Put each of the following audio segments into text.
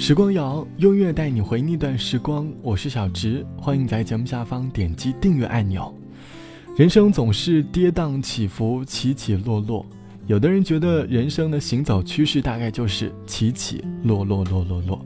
时光谣用乐带你回那段时光，我是小直，欢迎在节目下方点击订阅按钮。人生总是跌宕起伏，起起落落。有的人觉得人生的行走趋势大概就是起起落落落落落，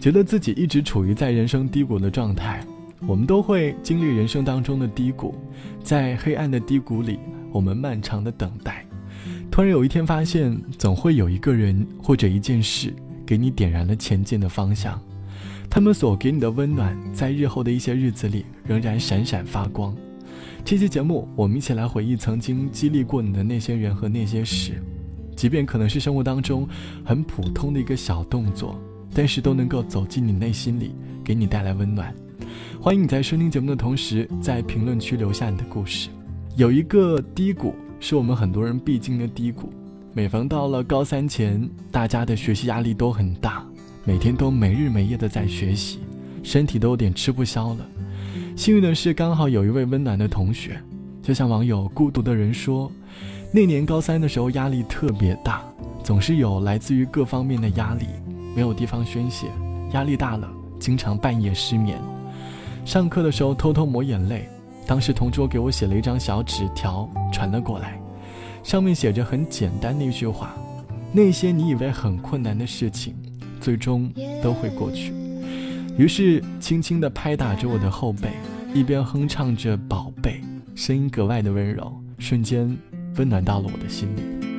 觉得自己一直处于在人生低谷的状态。我们都会经历人生当中的低谷，在黑暗的低谷里，我们漫长的等待。突然有一天发现，总会有一个人或者一件事。给你点燃了前进的方向，他们所给你的温暖，在日后的一些日子里仍然闪闪发光。这期节目，我们一起来回忆曾经激励过你的那些人和那些事，即便可能是生活当中很普通的一个小动作，但是都能够走进你内心里，给你带来温暖。欢迎你在收听节目的同时，在评论区留下你的故事。有一个低谷，是我们很多人必经的低谷。每逢到了高三前，大家的学习压力都很大，每天都没日没夜的在学习，身体都有点吃不消了。幸运的是，刚好有一位温暖的同学，就像网友孤独的人说，那年高三的时候压力特别大，总是有来自于各方面的压力，没有地方宣泄，压力大了，经常半夜失眠，上课的时候偷偷抹眼泪。当时同桌给我写了一张小纸条，传了过来。上面写着很简单的一句话：那些你以为很困难的事情，最终都会过去。于是轻轻地拍打着我的后背，一边哼唱着《宝贝》，声音格外的温柔，瞬间温暖到了我的心里。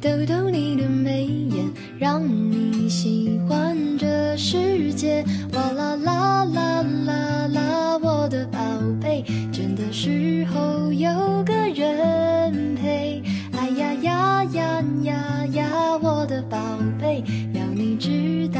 逗逗你的眉眼。让你喜欢这世界，哇啦啦啦啦啦，我的宝贝，倦的时候有个人陪。哎呀呀呀呀呀，我的宝贝，要你知道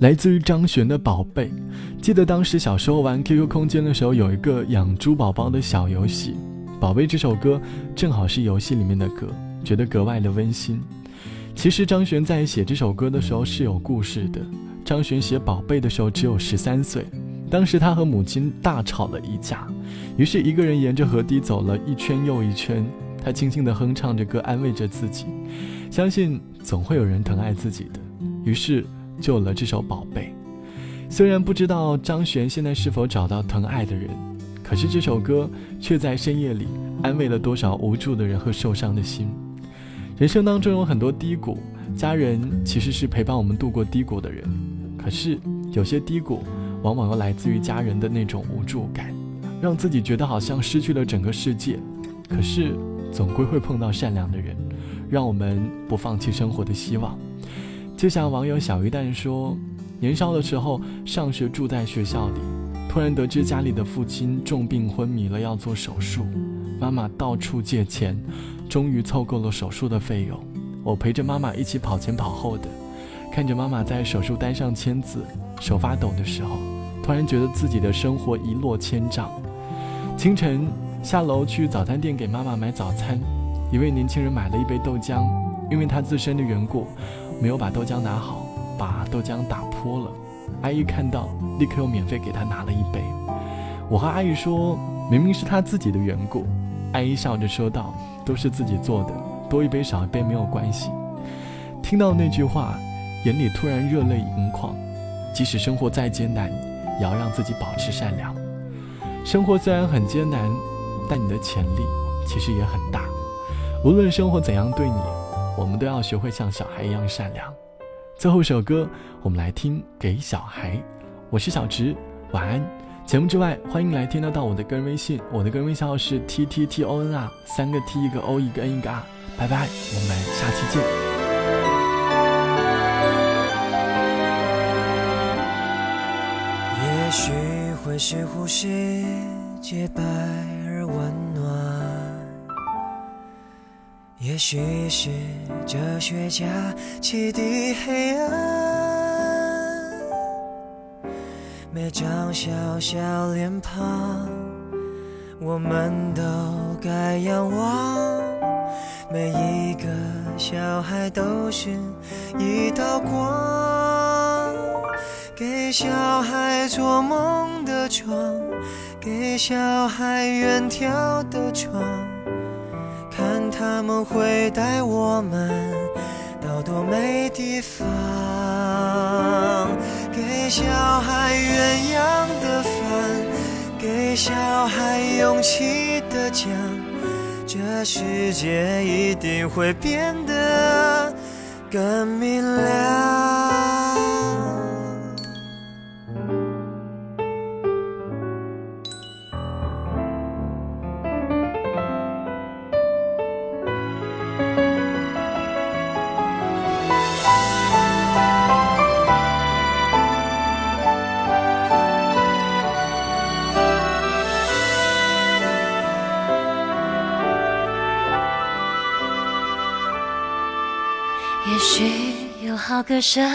来自于张悬的宝贝，记得当时小时候玩 QQ 空间的时候，有一个养猪宝宝的小游戏。宝贝这首歌正好是游戏里面的歌，觉得格外的温馨。其实张悬在写这首歌的时候是有故事的。张悬写宝贝的时候只有十三岁，当时他和母亲大吵了一架，于是一个人沿着河堤走了一圈又一圈，他轻轻地哼唱着歌安慰着自己，相信总会有人疼爱自己的，于是就有了这首宝贝。虽然不知道张悬现在是否找到疼爱的人。可是这首歌却在深夜里安慰了多少无助的人和受伤的心。人生当中有很多低谷，家人其实是陪伴我们度过低谷的人。可是有些低谷，往往又来自于家人的那种无助感，让自己觉得好像失去了整个世界。可是总归会碰到善良的人，让我们不放弃生活的希望。就像网友小鱼蛋说：“年少的时候上学住在学校里。”突然得知家里的父亲重病昏迷了，要做手术，妈妈到处借钱，终于凑够了手术的费用。我陪着妈妈一起跑前跑后的，看着妈妈在手术单上签字，手发抖的时候，突然觉得自己的生活一落千丈。清晨下楼去早餐店给妈妈买早餐，一位年轻人买了一杯豆浆，因为他自身的缘故，没有把豆浆拿好，把豆浆打泼了。阿姨看到，立刻又免费给他拿了一杯。我和阿姨说，明明是他自己的缘故。阿姨笑着说道：“都是自己做的，多一杯少一杯没有关系。”听到那句话，眼里突然热泪盈眶。即使生活再艰难，也要让自己保持善良。生活虽然很艰难，但你的潜力其实也很大。无论生活怎样对你，我们都要学会像小孩一样善良。最后一首歌，我们来听《给小孩》。我是小直，晚安。节目之外，欢迎来添加到我的个人微信，我的个人微信号是 t t t o n r，三个 t 一个 o 一个 n 一个 r。拜拜，我们下期见。也许会是呼吸洁白也许是哲学家启迪黑暗，每张小小脸庞，我们都该仰望。每一个小孩都是一道光，给小孩做梦的床，给小孩远眺的窗。他们会带我们到多美地方，给小孩鸳鸯的饭，给小孩勇气的奖，这世界一定会变得更明亮。好歌声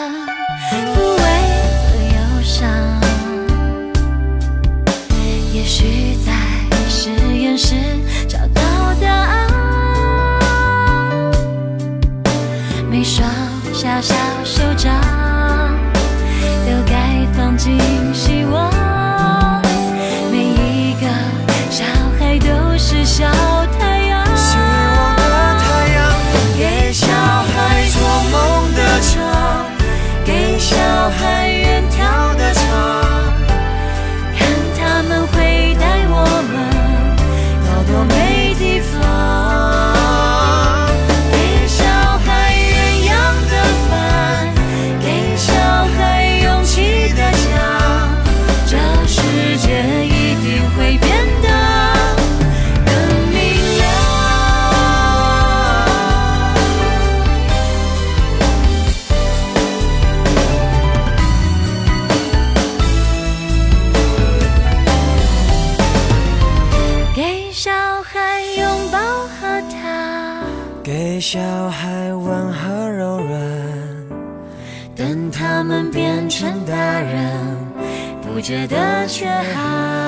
小孩温和柔软，等他们变成大人，不觉得缺憾。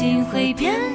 定会变